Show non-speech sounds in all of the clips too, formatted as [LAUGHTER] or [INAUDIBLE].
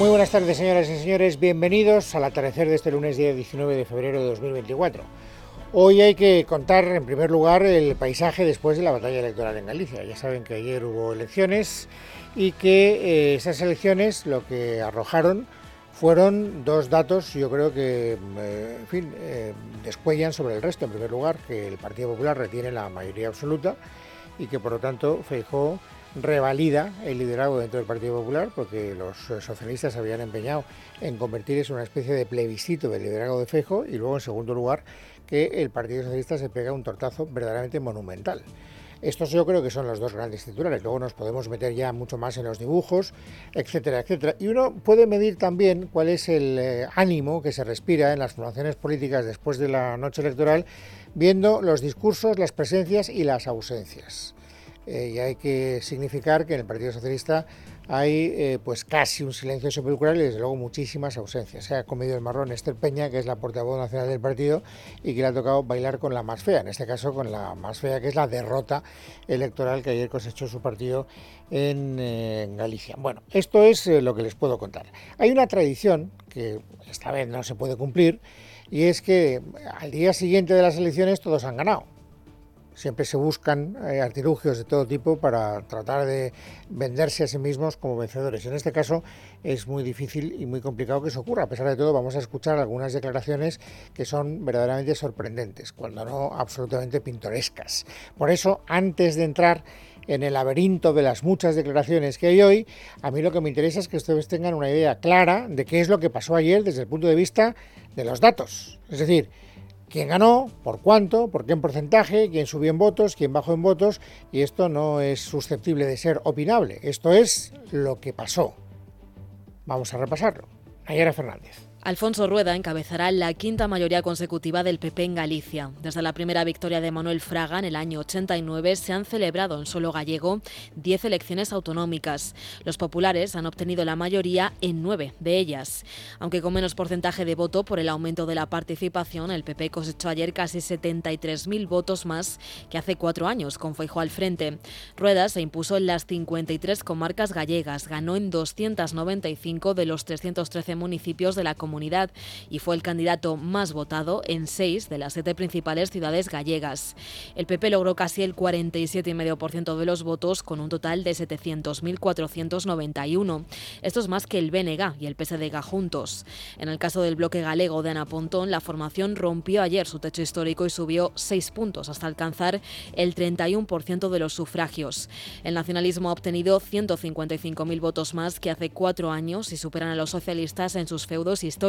Muy buenas tardes, señoras y señores. Bienvenidos al atardecer de este lunes, día 19 de febrero de 2024. Hoy hay que contar, en primer lugar, el paisaje después de la batalla electoral en Galicia. Ya saben que ayer hubo elecciones y que eh, esas elecciones lo que arrojaron fueron dos datos, yo creo que, eh, en fin, eh, descuellan sobre el resto. En primer lugar, que el Partido Popular retiene la mayoría absoluta y que, por lo tanto, Feijóo revalida el liderazgo dentro del Partido Popular, porque los socialistas habían empeñado en convertir eso en una especie de plebiscito del liderazgo de Fejo, y luego, en segundo lugar, que el Partido Socialista se pega un tortazo verdaderamente monumental. Estos yo creo que son los dos grandes titulares. Luego nos podemos meter ya mucho más en los dibujos, etcétera, etcétera. Y uno puede medir también cuál es el eh, ánimo que se respira en las formaciones políticas después de la noche electoral, viendo los discursos, las presencias y las ausencias. Eh, y hay que significar que en el Partido Socialista hay eh, pues casi un silencio sepulcral y desde luego muchísimas ausencias. Se ha comido el marrón Esther Peña, que es la portavoz nacional del partido y que le ha tocado bailar con la más fea, en este caso con la más fea, que es la derrota electoral que ayer cosechó su partido en, eh, Galicia. Bueno, esto es lo que les puedo contar. Hay una tradición que esta vez no se puede cumplir y es que al día siguiente de las elecciones todos han ganado siempre se buscan eh, artilugios de todo tipo para tratar de venderse a sí mismos como vencedores. En este caso es muy difícil y muy complicado que eso ocurra. A pesar de todo, vamos a escuchar algunas declaraciones que son verdaderamente sorprendentes, cuando no absolutamente pintorescas. Por eso, antes de entrar en el laberinto de las muchas declaraciones que hay hoy, a mí lo que me interesa es que ustedes tengan una idea clara de qué es lo que pasó ayer desde el punto de vista de los datos. Es decir, quién ganó, por cuánto, por qué en porcentaje, quién subió en votos, quién bajó en votos, y esto no es susceptible de ser opinable, esto es lo que pasó. Vamos a repasarlo. Nayara Fernández. Alfonso Rueda encabezará la quinta mayoría consecutiva del PP en Galicia. Desde la primera victoria de Manuel Fraga en el año 89 se han celebrado en suelo gallego 10 elecciones autonómicas. Los populares han obtenido la mayoría en nueve de ellas. Aunque con menos porcentaje de voto por el aumento de la participación, el PP cosechó ayer casi 73.000 votos más que hace cuatro años, con Feijóo al frente. Rueda se impuso en las 53 comarcas gallegas, ganó en 295 de los 313 municipios de la comunidad comunidad y fue el candidato más votado en seis de las siete principales ciudades gallegas. El PP logró casi el 47,5% de los votos con un total de 700.491. Esto es más que el BNG y el PSDG juntos. En el caso del bloque galego de Ana Pontón, la formación rompió ayer su techo histórico y subió seis puntos hasta alcanzar el 31% de los sufragios. El nacionalismo ha obtenido 155.000 votos más que hace cuatro años y superan a los socialistas en sus feudos históricos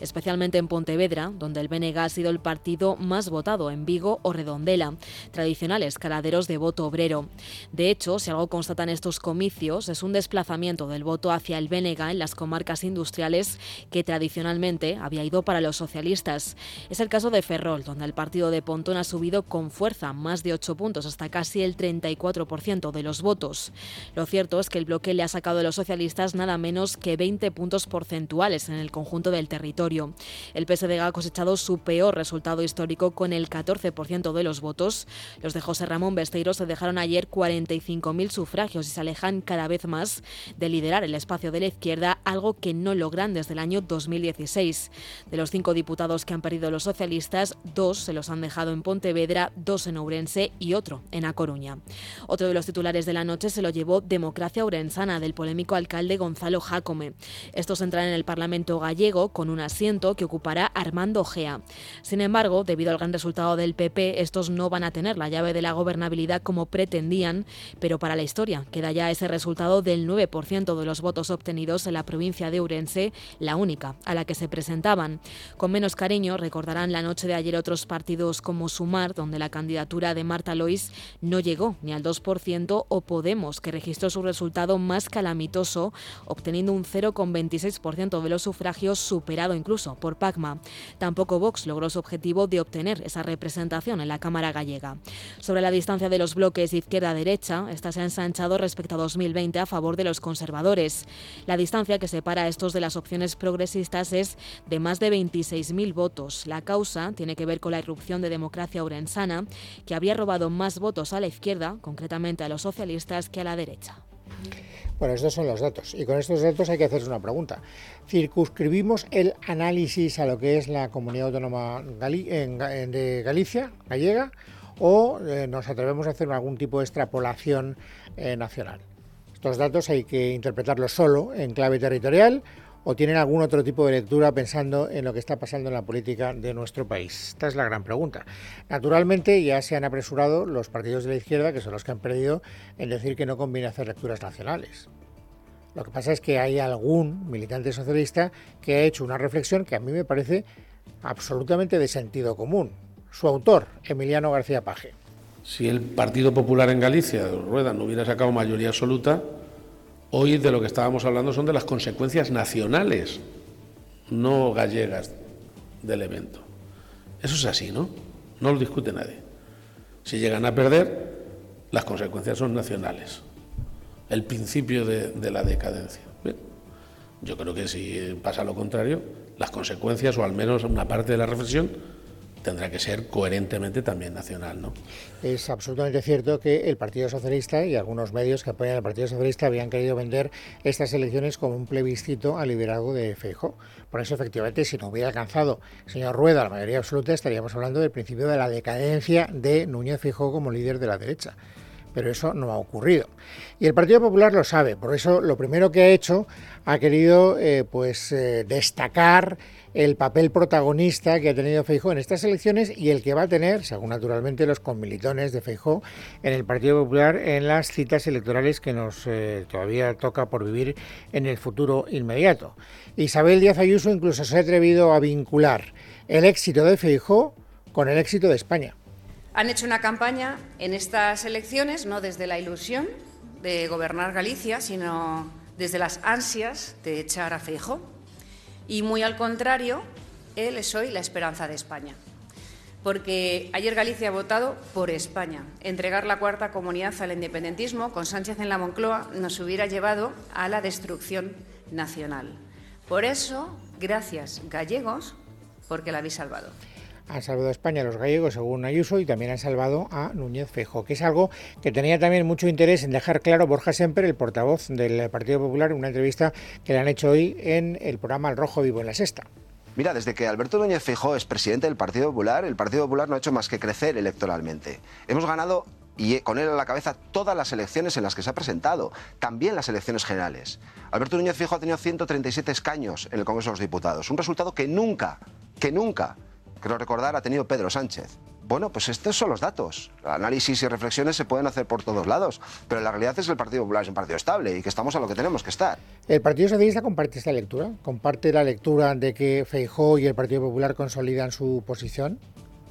especialmente en Pontevedra, donde el BNG ha sido el partido más votado en Vigo o Redondela, tradicionales caladeros de voto obrero. De hecho, si algo constatan estos comicios, es un desplazamiento del voto hacia el BNG en las comarcas industriales que tradicionalmente había ido para los socialistas. Es el caso de Ferrol, donde el partido de Pontón ha subido con fuerza más de 8 puntos hasta casi el 34% de los votos. Lo cierto es que el bloque le ha sacado a los socialistas nada menos que 20 puntos porcentuales en el conjunto del territorio. El PSDG ha cosechado su peor resultado histórico con el 14% de los votos. Los de José Ramón Besteiro se dejaron ayer 45.000 sufragios y se alejan cada vez más de liderar el espacio de la izquierda, algo que no logran desde el año 2016. De los cinco diputados que han perdido los socialistas, dos se los han dejado en Pontevedra, dos en Ourense y otro en A Coruña. Otro de los titulares de la noche se lo llevó Democracia Ourensana del polémico alcalde Gonzalo Jácome. Estos entran en el Parlamento gallego con un asiento que ocupará Armando Gea. Sin embargo, debido al gran resultado del PP, estos no van a tener la llave de la gobernabilidad como pretendían, pero para la historia queda ya ese resultado del 9% de los votos obtenidos en la provincia de Ourense, la única a la que se presentaban. Con menos cariño recordarán la noche de ayer otros partidos como Sumar, donde la candidatura de Marta Lois no llegó ni al 2%, o Podemos, que registró su resultado más calamitoso, obteniendo un 0,26% de los sufragios, superado incluso por Pacma. Tampoco Vox logró su objetivo de obtener esa representación en la Cámara gallega. Sobre la distancia de los bloques izquierda-derecha, esta se ha ensanchado respecto a 2020 a favor de los conservadores. La distancia que separa a estos de las opciones progresistas es de más de 26.000 votos. La causa tiene que ver con la irrupción de democracia urensana, que habría robado más votos a la izquierda, concretamente a los socialistas, que a la derecha. Bueno, estos son los datos. Y con estos datos hay que hacerse una pregunta. ¿Circunscribimos el análisis a lo que es la comunidad autónoma de Galicia, gallega, o eh, nos atrevemos a hacer algún tipo de extrapolación eh, nacional? Estos datos hay que interpretarlos solo en clave territorial o tienen algún otro tipo de lectura pensando en lo que está pasando en la política de nuestro país? Esta es la gran pregunta. Naturalmente ya se han apresurado los partidos de la izquierda, que son los que han perdido, en decir que no conviene hacer lecturas nacionales. Lo que pasa es que hay algún militante socialista que ha hecho una reflexión que a mí me parece absolutamente de sentido común. Su autor, Emiliano García Paje. Si el Partido Popular en Galicia, Rueda, no hubiera sacado mayoría absoluta, Hoy de lo que estábamos hablando son de las consecuencias nacionales, no gallegas del evento. Eso es así, ¿no? No lo discute nadie. Si llegan a perder, las consecuencias son nacionales. El principio de, la decadencia. yo creo que si pasa lo contrario, las consecuencias, o al menos una parte de la reflexión, tendrá que ser coherentemente también nacional. ¿no? Es absolutamente cierto que el Partido Socialista y algunos medios que apoyan al Partido Socialista habían querido vender estas elecciones como un plebiscito al liderazgo de Feijóo. Por eso, efectivamente, si no hubiera alcanzado señor Rueda la mayoría absoluta, estaríamos hablando del principio de la decadencia de Núñez Feijóo como líder de la derecha pero eso no ha ocurrido. Y el Partido Popular lo sabe, por eso lo primero que ha hecho ha querido eh, pues eh, destacar el papel protagonista que ha tenido Feijó en estas elecciones y el que va a tener, según naturalmente los conmilitones de Feijó, en el Partido Popular en las citas electorales que nos eh, todavía toca por vivir en el futuro inmediato. Isabel Díaz Ayuso incluso se ha atrevido a vincular el éxito de Feijó con el éxito de España. Han hecho una campaña en estas elecciones no desde la ilusión de gobernar Galicia, sino desde las ansias de echar a Feijó y muy al contrario, él es hoy la esperanza de España. Porque ayer Galicia ha votado por España. Entregar la cuarta comunidad al independentismo con Sánchez en la Moncloa nos hubiera llevado a la destrucción nacional. Por eso, gracias gallegos, porque la habéis salvado han salvado a España los gallegos, según Ayuso, y también han salvado a Núñez Fejo, que es algo que tenía también mucho interés en dejar claro Borja Semper, el portavoz del Partido Popular, en una entrevista que le han hecho hoy en el programa El Rojo Vivo en la Sexta. Mira, desde que Alberto Núñez Feijó es presidente del Partido Popular, el Partido Popular no ha hecho más que crecer electoralmente. Hemos ganado y con él a la cabeza todas las elecciones en las que se ha presentado, también las elecciones generales. Alberto Núñez Fijo ha tenido 137 escaños en el Congreso de los Diputados, un resultado que nunca, que nunca creo recordar, ha tenido Pedro Sánchez. Bueno, pues estos son los datos. Análisis y reflexiones se pueden hacer por todos lados, pero la realidad es que el Partido Popular es un partido estable y que estamos a lo que tenemos que estar. ¿El Partido Socialista comparte esta lectura? ¿Comparte la lectura de que Feijó y el Partido Popular consolidan su posición?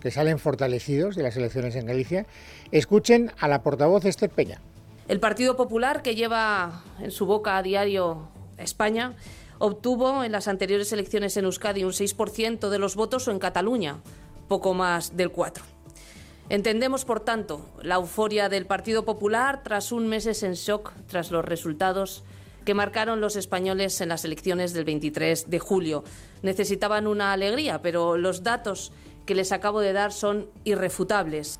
¿Que salen fortalecidos de las elecciones en Galicia? Escuchen a la portavoz Esther Peña. El Partido Popular, que lleva en su boca a diario España, obtuvo en las anteriores elecciones en Euskadi un 6% de los votos o en Cataluña poco más del 4%. Entendemos, por tanto, la euforia del Partido Popular tras un meses en shock tras los resultados que marcaron los españoles en las elecciones del 23 de julio. Necesitaban una alegría, pero los datos que les acabo de dar son irrefutables.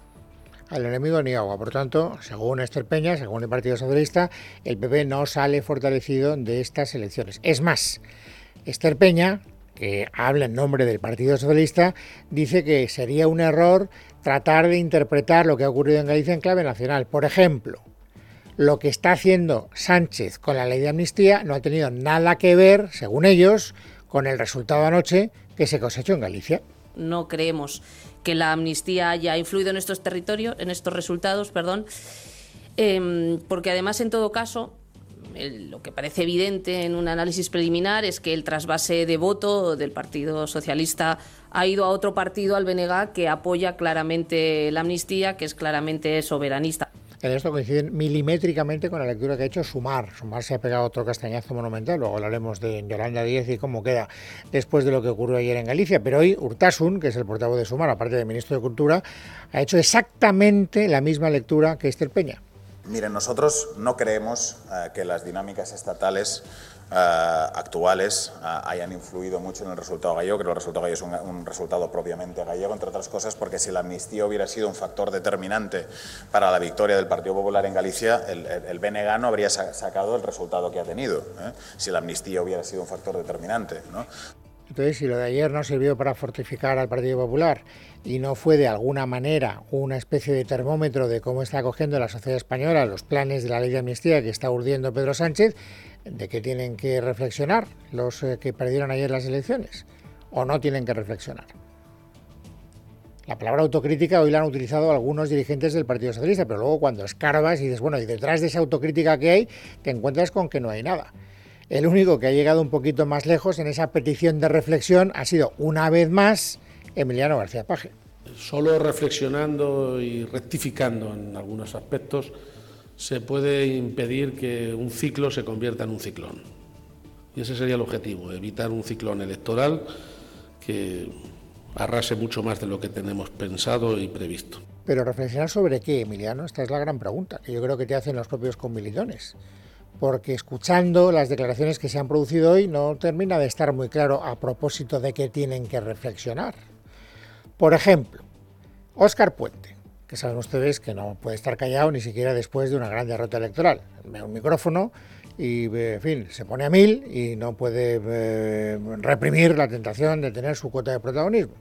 Al enemigo ni agua. Por tanto, según Esther Peña, según el Partido Socialista, el PP no sale fortalecido de estas elecciones. Es más, Esther Peña, que habla en nombre del Partido Socialista, dice que sería un error tratar de interpretar lo que ha ocurrido en Galicia en clave nacional. Por ejemplo, lo que está haciendo Sánchez con la ley de amnistía no ha tenido nada que ver, según ellos, con el resultado anoche que se cosechó en Galicia. No creemos que la amnistía haya influido en estos territorios, en estos resultados, perdón, em, porque además en todo caso lo que parece evidente en un análisis preliminar es que el trasvase de voto del Partido Socialista ha ido a otro partido, al BNG, que apoya claramente la amnistía, que es claramente soberanista. En esto coinciden milimétricamente con la lectura que ha hecho Sumar. Sumar se ha pegado otro castañazo monumental, luego hablaremos de Yolanda Díez y cómo queda después de lo que ocurrió ayer en Galicia. Pero hoy Urtasun, que es el portavoz de Sumar, aparte del ministro de Cultura, ha hecho exactamente la misma lectura que Esther Peña. Miren, nosotros no creemos eh, que las dinámicas estatales eh, actuales eh, hayan influido mucho en el resultado gallego. Que el resultado gallego es un, resultado propiamente gallego, entre otras cosas porque si la amnistía hubiera sido un factor determinante para la victoria del Partido Popular en Galicia, el, el no habría sacado el resultado que ha tenido, si la amnistía hubiera sido un factor determinante. Entonces, si lo de ayer no sirvió para fortificar al Partido Popular y no fue de alguna manera una especie de termómetro de cómo está acogiendo la sociedad española los planes de la ley de amnistía que está urdiendo Pedro Sánchez, de que tienen que reflexionar los eh, que perdieron ayer las elecciones, o no tienen que reflexionar. La palabra autocrítica hoy la han utilizado algunos dirigentes del Partido Socialista, pero luego cuando escarbas y dices, bueno, y detrás de esa autocrítica que hay, te encuentras con que no hay nada. El único que ha llegado un poquito más lejos en esa petición de reflexión ha sido, una vez más, Emiliano García Paje. Solo reflexionando y rectificando en algunos aspectos se puede impedir que un ciclo se convierta en un ciclón. Y ese sería el objetivo, evitar un ciclón electoral que arrase mucho más de lo que tenemos pensado y previsto. Pero reflexionar sobre qué, Emiliano, esta es la gran pregunta, que yo creo que te hacen los propios convilidones porque escuchando las declaraciones que se han producido hoy no termina de estar muy claro a propósito de qué tienen que reflexionar. Por ejemplo, Óscar Puente, que saben ustedes que no puede estar callado ni siquiera después de una gran derrota electoral. Ve un micrófono y, en fin, se pone a mil y no puede reprimir la tentación de tener su cuota de protagonismo.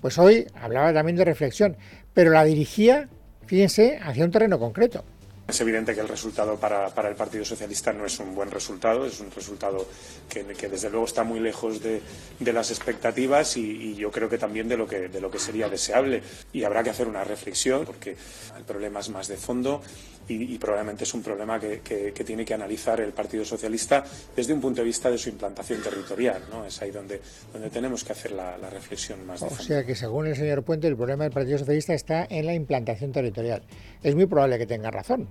Pues hoy hablaba también de reflexión, pero la dirigía, fíjense, hacia un terreno concreto es evidente que el resultado para, el Partido Socialista no es un buen resultado, es un resultado que, desde luego está muy lejos de, las expectativas y, yo creo que también de lo que, de lo que sería deseable. Y habrá que hacer una reflexión porque el problema es más de fondo y, probablemente es un problema que, tiene que analizar el Partido Socialista desde un punto de vista de su implantación territorial. ¿no? Es ahí donde, donde tenemos que hacer la, reflexión más de fondo. O sea que según el señor Puente el problema del Partido Socialista está en la implantación territorial. Es muy probable que tenga razón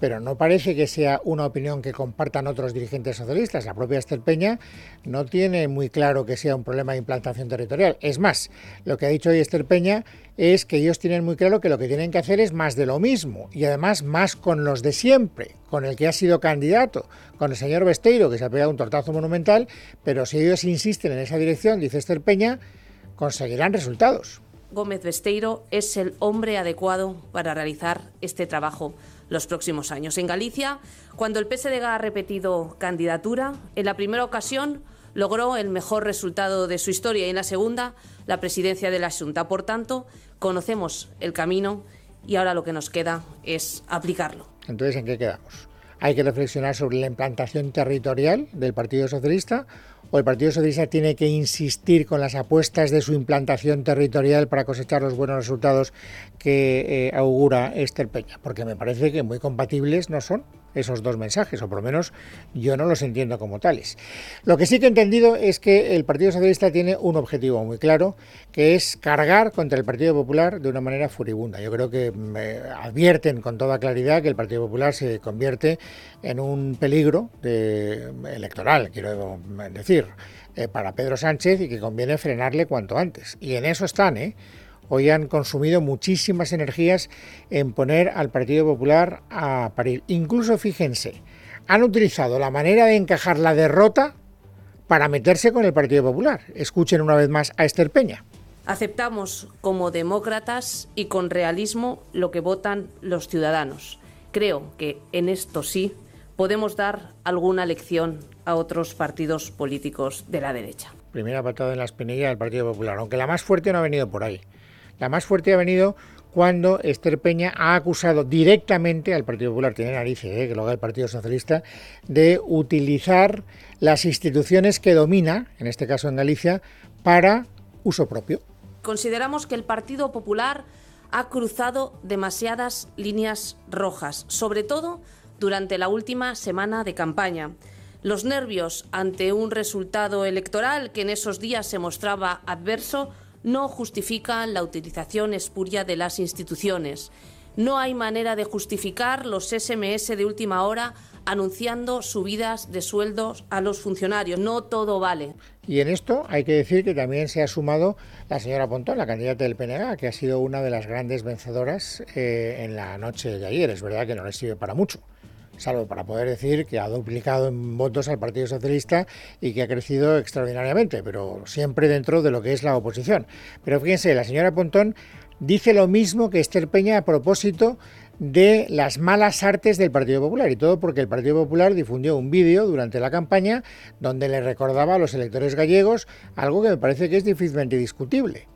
pero no parece que sea una opinión que compartan otros dirigentes socialistas. La propia Estel Peña no tiene muy claro que sea un problema de implantación territorial. Es más, lo que ha dicho hoy Estel Peña es que ellos tienen muy claro que lo que tienen que hacer es más de lo mismo y además más con los de siempre, con el que ha sido candidato, con el señor Besteiro, que se ha pegado un tortazo monumental, pero si ellos insisten en esa dirección, dice Estel Peña, conseguirán resultados. Gómez Besteiro es el hombre adecuado para realizar este trabajo los próximos años. En Galicia, cuando el PSDG ha repetido candidatura, en la primera ocasión logró el mejor resultado de su historia y en la segunda la presidencia de la Junta. Por tanto, conocemos el camino y ahora lo que nos queda es aplicarlo. Entonces, ¿en qué quedamos? Hay que reflexionar sobre la implantación territorial del Partido Socialista o el Partido Socialista tiene que insistir con las apuestas de su implantación territorial para cosechar los buenos resultados que eh, augura Esther Peña, porque me parece que muy compatibles no son esos dos mensajes, o por lo menos yo no los entiendo como tales. Lo que sí que he entendido es que el Partido Socialista tiene un objetivo muy claro, que es cargar contra el Partido Popular de una manera furibunda. Yo creo que me advierten con toda claridad que el Partido Popular se convierte en un peligro electoral, quiero decir, eh, para Pedro Sánchez y que conviene frenarle cuanto antes. Y en eso están, ¿eh? Hoy han consumido muchísimas energías en poner al Partido Popular a parir. Incluso, fíjense, han utilizado la manera de encajar la derrota para meterse con el Partido Popular. Escuchen una vez más a Esther Peña. Aceptamos como demócratas y con realismo lo que votan los ciudadanos. Creo que en esto sí podemos dar alguna lección a otros partidos políticos de la derecha. Primera patada en la espinilla del Partido Popular, aunque la más fuerte no ha venido por ahí. La más fuerte ha venido cuando Esther Peña ha acusado directamente al Partido Popular, tiene narices, ¿eh? que lo haga el Partido Socialista, de utilizar las instituciones que domina, en este caso en Galicia, para uso propio. Consideramos que el Partido Popular ha cruzado demasiadas líneas rojas, sobre todo durante la última semana de campaña. Los nervios ante un resultado electoral que en esos días se mostraba adverso no justifican la utilización espuria de las instituciones. No hay manera de justificar los SMS de última hora anunciando subidas de sueldos a los funcionarios. No todo vale. Y en esto hay que decir que también se ha sumado la señora Pontón, la candidata del PNG, que ha sido una de las grandes vencedoras eh, en la noche de ayer. Es verdad que no le sirve para mucho salvo para poder decir que ha duplicado en votos al Partido Socialista y que ha crecido extraordinariamente, pero siempre dentro de lo que es la oposición. Pero fíjense, la señora Pontón dice lo mismo que Esther Peña a propósito de las malas artes del Partido Popular y todo porque el Partido Popular difundió un vídeo durante la campaña donde le recordaba a los electores gallegos algo que me parece que es difícilmente discutible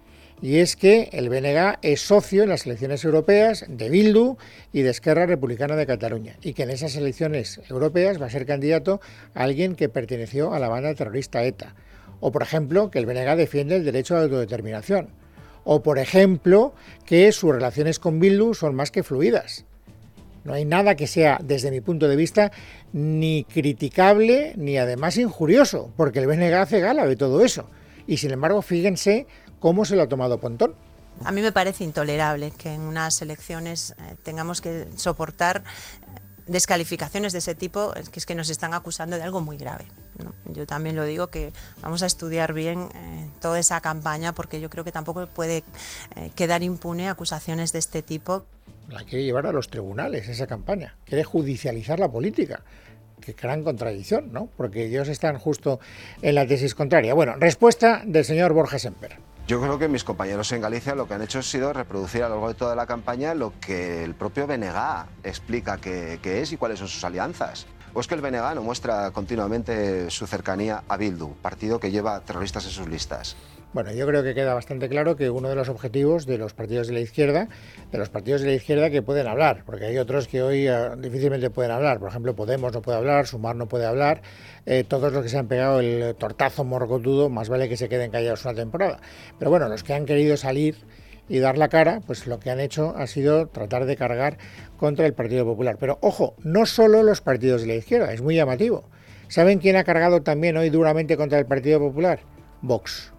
y es que el BNG es socio en las elecciones europeas de Bildu y de Esquerra Republicana de Cataluña y que en esas elecciones europeas va a ser candidato a alguien que perteneció a la banda terrorista ETA. O por ejemplo, que el BNG defiende el derecho a la autodeterminación. O por ejemplo, que sus relaciones con Bildu son más que fluidas. No hay nada que sea, desde mi punto de vista, ni criticable ni además injurioso, porque el BNG hace gala de todo eso. Y sin embargo, fíjense ¿Cómo se lo ha tomado Pontón? A mí me parece intolerable que en unas elecciones eh, tengamos que soportar descalificaciones de ese tipo, que es que nos están acusando de algo muy grave. Yo también lo digo que vamos a estudiar bien eh, toda esa campaña porque yo creo que tampoco puede eh, quedar impune acusaciones de este tipo. La quiere llevar a los tribunales esa campaña, quiere judicializar la política. Qué gran contradicción, ¿no? Porque ellos están justo en la tesis contraria. Bueno, respuesta del señor Borja Semper. Yo creo que mis compañeros en Galicia lo que han hecho ha sido reproducir a lo largo de toda la campaña lo que el propio BNG explica que, es y cuáles son sus alianzas. ¿O es que el BNG no muestra continuamente su cercanía a Bildu, partido que lleva terroristas en sus listas? Bueno, yo creo que queda bastante claro que uno de los objetivos de los partidos de la izquierda, de los partidos de la izquierda que pueden hablar, porque hay otros que hoy eh, difícilmente pueden hablar. Por ejemplo, Podemos no puede hablar, Sumar no puede hablar. Eh, todos los que se han pegado el tortazo morgotudo, más vale que se queden callados una temporada. Pero bueno, los que han querido salir y dar la cara, pues lo que han hecho ha sido tratar de cargar contra el Partido Popular. Pero ojo, no solo los partidos de la izquierda, es muy llamativo. ¿Saben quién ha cargado también hoy duramente contra el Partido Popular? Vox.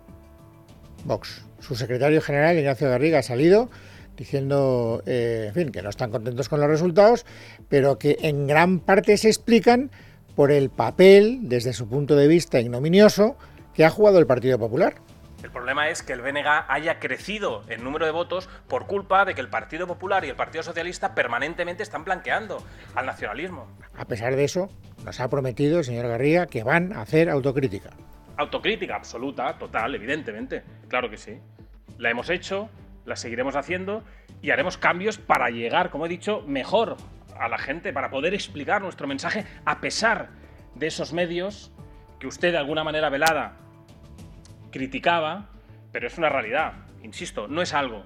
Vox. Su secretario general, Ignacio Garriga, ha salido diciendo, eh, en fin, que no están contentos con los resultados, pero que en gran parte se explican por el papel, desde su punto de vista ignominioso, que ha jugado el Partido Popular. El problema es que el BNG haya crecido en número de votos por culpa de que el Partido Popular y el Partido Socialista permanentemente están blanqueando al nacionalismo. A pesar de eso, nos ha prometido el señor Garriga que van a hacer autocrítica. Autocrítica absoluta, total, evidentemente. Claro que sí. La hemos hecho, la seguiremos haciendo y haremos cambios para llegar, como he dicho, mejor a la gente, para poder explicar nuestro mensaje a pesar de esos medios que usted de alguna manera velada criticaba, pero es una realidad. Insisto, no es algo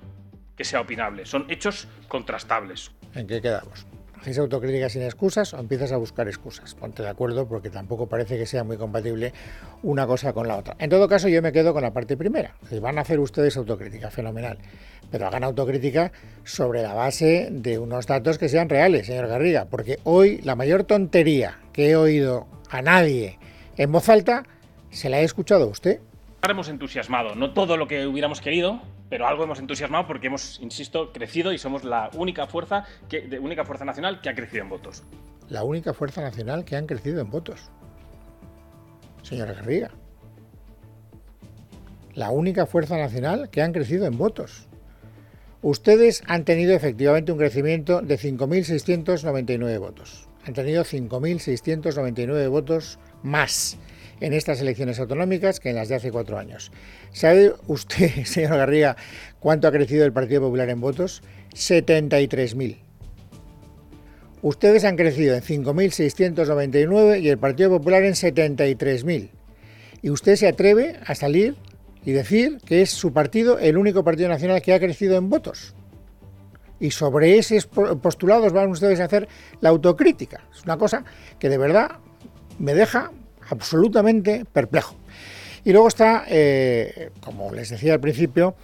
que sea opinable, son hechos contrastables. ¿En qué quedamos? ¿Hacéis autocrítica sin excusas o empiezas a buscar excusas? Ponte de acuerdo porque tampoco parece que sea muy compatible una cosa con la otra. En todo caso, yo me quedo con la parte primera. Si van a hacer ustedes autocrítica, fenomenal. Pero hagan autocrítica sobre la base de unos datos que sean reales, señor Garriga. Porque hoy la mayor tontería que he oído a nadie en voz alta se la he escuchado a usted hemos entusiasmado, no todo lo que hubiéramos querido, pero algo hemos entusiasmado porque hemos, insisto, crecido y somos la única fuerza, que, única fuerza nacional que ha crecido en votos. La única fuerza nacional que han crecido en votos. Señora Garriga. La única fuerza nacional que han crecido en votos. Ustedes han tenido efectivamente un crecimiento de 5.699 votos Han tenido 5.699 votos más en estas elecciones autonómicas que en las de hace cuatro años. ¿Sabe usted, [LAUGHS] señor Garriga, cuánto ha crecido el Partido Popular en votos? 73.000. Ustedes han crecido en 5.699 y el Partido Popular en 73.000. Y usted se atreve a salir y decir que es su partido el único partido nacional que ha crecido en votos. Y sobre esos postulados van ustedes a hacer la autocrítica. Es una cosa que de verdad me deja absolutamente perplejo. Y luego está, eh, como les decía al principio,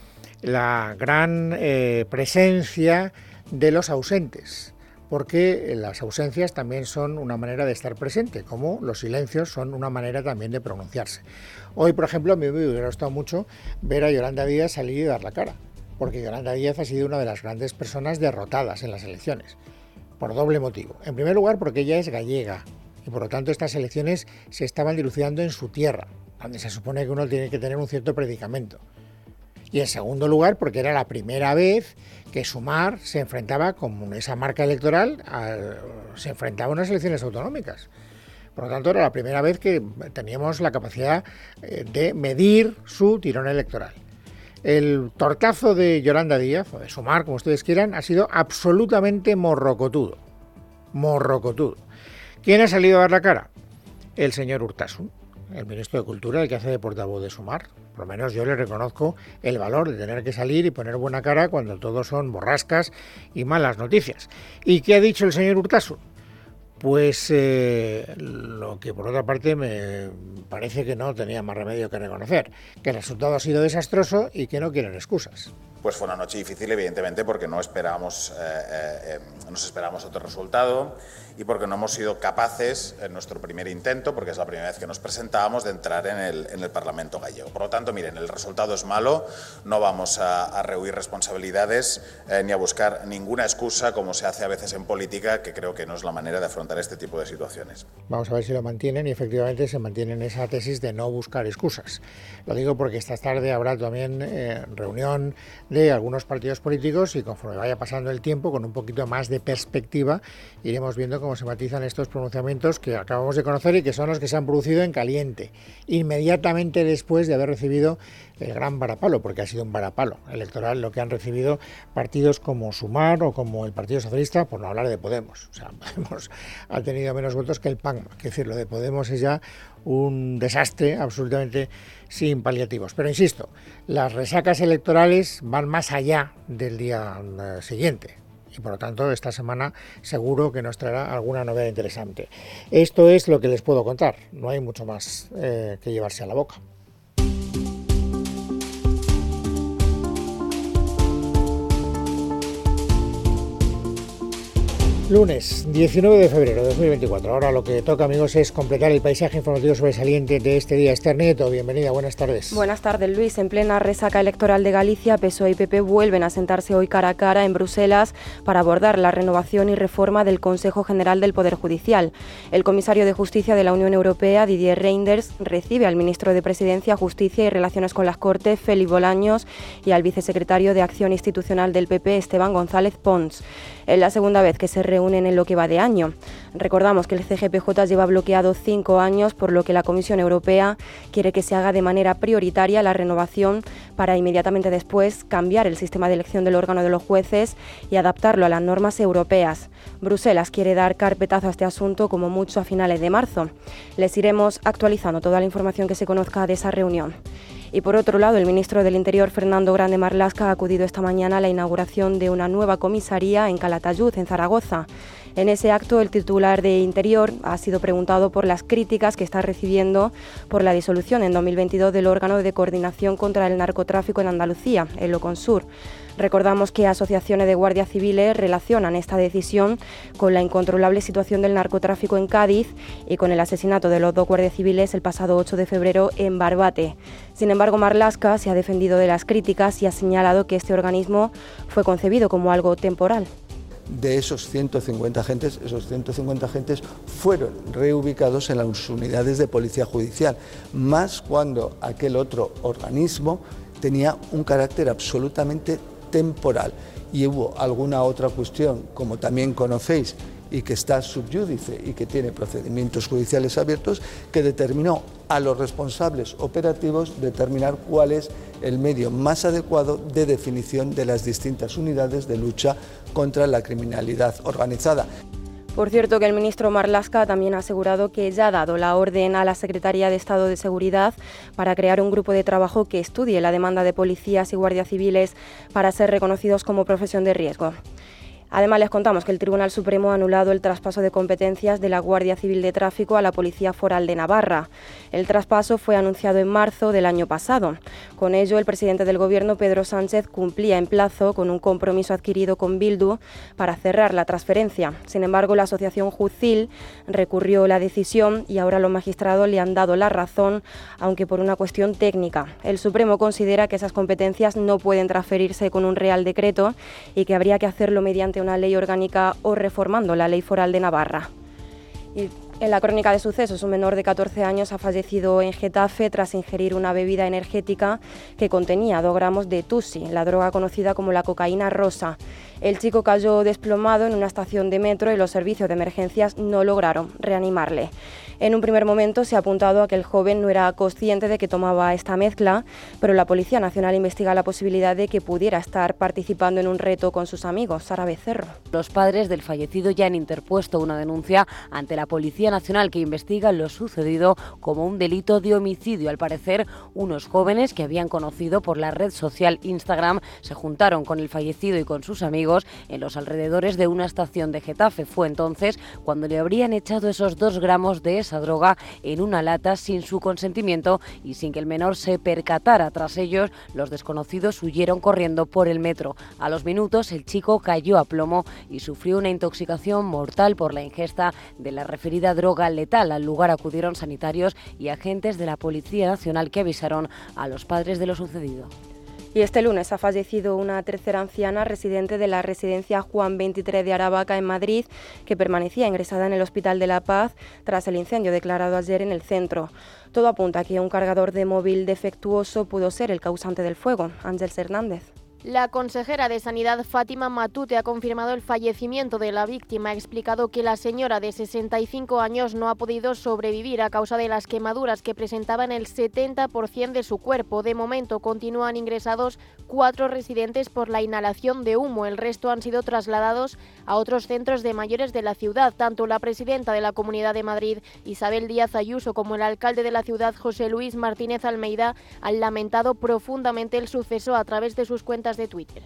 la gran eh, presencia de los ausentes, porque las ausencias también son una manera de estar presente, como los silencios son una manera también de pronunciarse. Hoy, por ejemplo, a mí me hubiera gustado mucho ver a Yolanda Díaz salir y dar la cara, porque Yolanda Díaz ha sido una de las grandes personas derrotadas en las elecciones, por doble motivo. En primer lugar, porque ella es gallega, y por lo tanto estas elecciones se estaban dilucidando en su tierra, donde se supone que uno tiene que tener un cierto predicamento. Y en segundo lugar, porque era la primera vez que Sumar se enfrentaba con esa marca electoral, se enfrentaba a unas elecciones autonómicas. Por lo tanto, era la primera vez que teníamos la capacidad eh, de medir su tirón electoral. El tortazo de Yolanda Díaz, o de Sumar, como ustedes quieran, ha sido absolutamente morrocotudo. Morrocotudo. ¿Quién ha salido a dar la cara? El señor Urtasun, el ministro de Cultura, el que hace de portavoz de Sumar. Por lo menos yo le reconozco el valor de tener que salir y poner buena cara cuando todo son borrascas y malas noticias. ¿Y qué ha dicho el señor Urtasun? Pues eh, lo que por otra parte me parece que no tenía más remedio que reconocer, que el resultado ha sido desastroso y que no quieren excusas pues fue una noche difícil, evidentemente, porque no esperábamos, eh, eh, eh, nos esperamos otro resultado y porque no hemos sido capaces, en nuestro primer intento, porque es la primera vez que nos presentábamos, de entrar en el, en el Parlamento gallego. Por lo tanto, miren, el resultado es malo, no vamos a, a rehuir responsabilidades ni a buscar ninguna excusa, como se hace a veces en política, que creo que no es la manera de afrontar este tipo de situaciones. Vamos a ver si lo mantienen y efectivamente se mantienen esa tesis de no buscar excusas. Lo digo porque esta tarde habrá también reunión de algunos partidos políticos y conforme vaya pasando el tiempo, con un poquito más de perspectiva, iremos viendo cómo se matizan estos pronunciamientos que acabamos de conocer y que son los que se han producido en caliente, inmediatamente después de haber recibido el gran varapalo, porque ha sido un varapalo electoral lo que han recibido partidos como Sumar o como el Partido Socialista, por no hablar de Podemos. O sea, [LAUGHS] Podemos ha tenido menos votos que el PAN. Es decir, lo de Podemos es ya un desastre absolutamente sin paliativos. Pero insisto, las resacas electorales van más allá del día eh, siguiente y por lo tanto esta semana seguro que nos traerá alguna novedad interesante. Esto es lo que les puedo contar, no hay mucho más eh, que llevarse a la boca. Lunes 19 de febrero de 2024. Ahora lo que toca, amigos, es completar el paisaje informativo sobresaliente de este día. Esther Nieto, bienvenida, buenas tardes. Buenas tardes, Luis. En plena resaca electoral de Galicia, PSOE y PP vuelven a sentarse hoy cara a cara en Bruselas para abordar la renovación y reforma del Consejo General del Poder Judicial. El comisario de Justicia de la Unión Europea, Didier Reinders, recibe al ministro de Presidencia, Justicia y Relaciones con las Cortes, Félix Bolaños, y al vicesecretario de Acción Institucional del PP, Esteban González Pons. Es la segunda vez que se reúnen en lo que va de año. Recordamos que el CGPJ lleva bloqueado cinco años, por lo que la Comisión Europea quiere que se haga de manera prioritaria la renovación para inmediatamente después cambiar el sistema de elección del órgano de los jueces y adaptarlo a las normas europeas. Bruselas quiere dar carpetazo a este asunto como mucho a finales de marzo. Les iremos actualizando toda la información que se conozca de esa reunión. Y por otro lado, el ministro del Interior, Fernando Grande Marlasca, ha acudido esta mañana a la inauguración de una nueva comisaría en Calatayud, en Zaragoza. En ese acto, el titular de Interior ha sido preguntado por las críticas que está recibiendo por la disolución en 2022 del órgano de coordinación contra el narcotráfico en Andalucía, el OCONSUR. Recordamos que asociaciones de guardias civiles relacionan esta decisión con la incontrolable situación del narcotráfico en Cádiz y con el asesinato de los dos guardias civiles el pasado 8 de febrero en Barbate. Sin embargo, Marlasca se ha defendido de las críticas y ha señalado que este organismo fue concebido como algo temporal de esos 150 agentes, esos 150 agentes fueron reubicados en las unidades de policía judicial, más cuando aquel otro organismo tenía un carácter absolutamente temporal. Y hubo alguna otra cuestión, como también conocéis, y que está subyúdice y que tiene procedimientos judiciales abiertos, que determinó a los responsables operativos determinar cuál es el medio más adecuado de definición de las distintas unidades de lucha contra la criminalidad organizada. Por cierto, que el ministro Marlasca también ha asegurado que ya ha dado la orden a la Secretaría de Estado de Seguridad para crear un grupo de trabajo que estudie la demanda de policías y guardias civiles para ser reconocidos como profesión de riesgo. Además, les contamos que el Tribunal Supremo ha anulado el traspaso de competencias de la Guardia Civil de Tráfico a la Policía Foral de Navarra. El traspaso fue anunciado en marzo del año pasado. Con ello, el presidente del Gobierno, Pedro Sánchez, cumplía en plazo con un compromiso adquirido con Bildu para cerrar la transferencia. Sin embargo, la Asociación Jucil recurrió la decisión y ahora los magistrados le han dado la razón, aunque por una cuestión técnica. El Supremo considera que esas competencias no pueden transferirse con un Real Decreto y que habría que hacerlo mediante una ley orgánica o reformando la ley foral de Navarra. En la crónica de sucesos, un menor de 14 años ha fallecido en Getafe tras ingerir una bebida energética que contenía 2 gramos de tusi, la droga conocida como la cocaína rosa. El chico cayó desplomado en una estación de metro y los servicios de emergencias no lograron reanimarle. En un primer momento se ha apuntado a que el joven no era consciente de que tomaba esta mezcla, pero la Policía Nacional investiga la posibilidad de que pudiera estar participando en un reto con sus amigos. Sara Becerro. Los padres del fallecido ya han interpuesto una denuncia ante la Policía Nacional que investiga lo sucedido como un delito de homicidio. Al parecer, unos jóvenes que habían conocido por la red social Instagram se juntaron con el fallecido y con sus amigos en los alrededores de una estación de Getafe. Fue entonces cuando le habrían echado esos dos gramos de esa droga en una lata sin su consentimiento y sin que el menor se percatara. Tras ellos, los desconocidos huyeron corriendo por el metro. A los minutos, el chico cayó a plomo y sufrió una intoxicación mortal por la ingesta de la referida droga letal. Al lugar acudieron sanitarios y agentes de la Policía Nacional que avisaron a los padres de lo sucedido. Y este lunes ha fallecido una tercera anciana residente de la residencia Juan 23 de Aravaca en Madrid, que permanecía ingresada en el Hospital de la Paz tras el incendio declarado ayer en el centro. Todo apunta a que un cargador de móvil defectuoso pudo ser el causante del fuego. Ángels Hernández. La consejera de Sanidad Fátima Matute ha confirmado el fallecimiento de la víctima. Ha explicado que la señora de 65 años no ha podido sobrevivir a causa de las quemaduras que presentaban el 70% de su cuerpo. De momento continúan ingresados cuatro residentes por la inhalación de humo. El resto han sido trasladados a otros centros de mayores de la ciudad. Tanto la presidenta de la Comunidad de Madrid, Isabel Díaz Ayuso, como el alcalde de la ciudad, José Luis Martínez Almeida, han lamentado profundamente el suceso a través de sus cuentas de Twitter.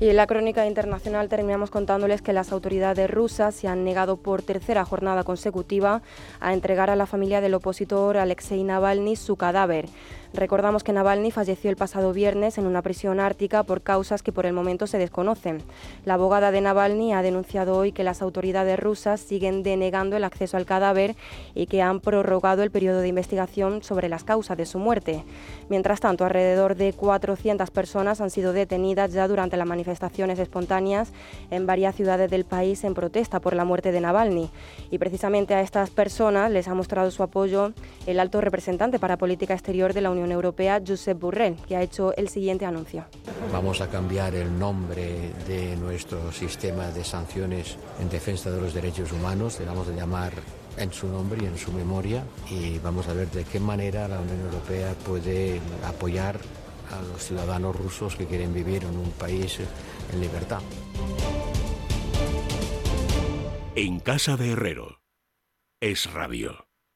Y en la crónica internacional terminamos contándoles que las autoridades rusas se han negado por tercera jornada consecutiva a entregar a la familia del opositor Alexei Navalny su cadáver. Recordamos que Navalny falleció el pasado viernes en una prisión ártica por causas que por el momento se desconocen. La abogada de Navalny ha denunciado hoy que las autoridades rusas siguen denegando el acceso al cadáver y que han prorrogado el periodo de investigación sobre las causas de su muerte. Mientras tanto, alrededor de 400 personas han sido detenidas ya durante las manifestaciones espontáneas en varias ciudades del país en protesta por la muerte de Navalny. Y precisamente a estas personas les ha mostrado su apoyo el alto representante para política exterior de la Unión Unión Europea, Josep Burrell, que ha hecho el siguiente anuncio. Vamos a cambiar el nombre de nuestro sistema de sanciones en defensa de los derechos humanos, le vamos a llamar en su nombre y en su memoria y vamos a ver de qué manera la Unión Europea puede apoyar a los ciudadanos rusos que quieren vivir en un país en libertad. En casa de Herrero es rabio.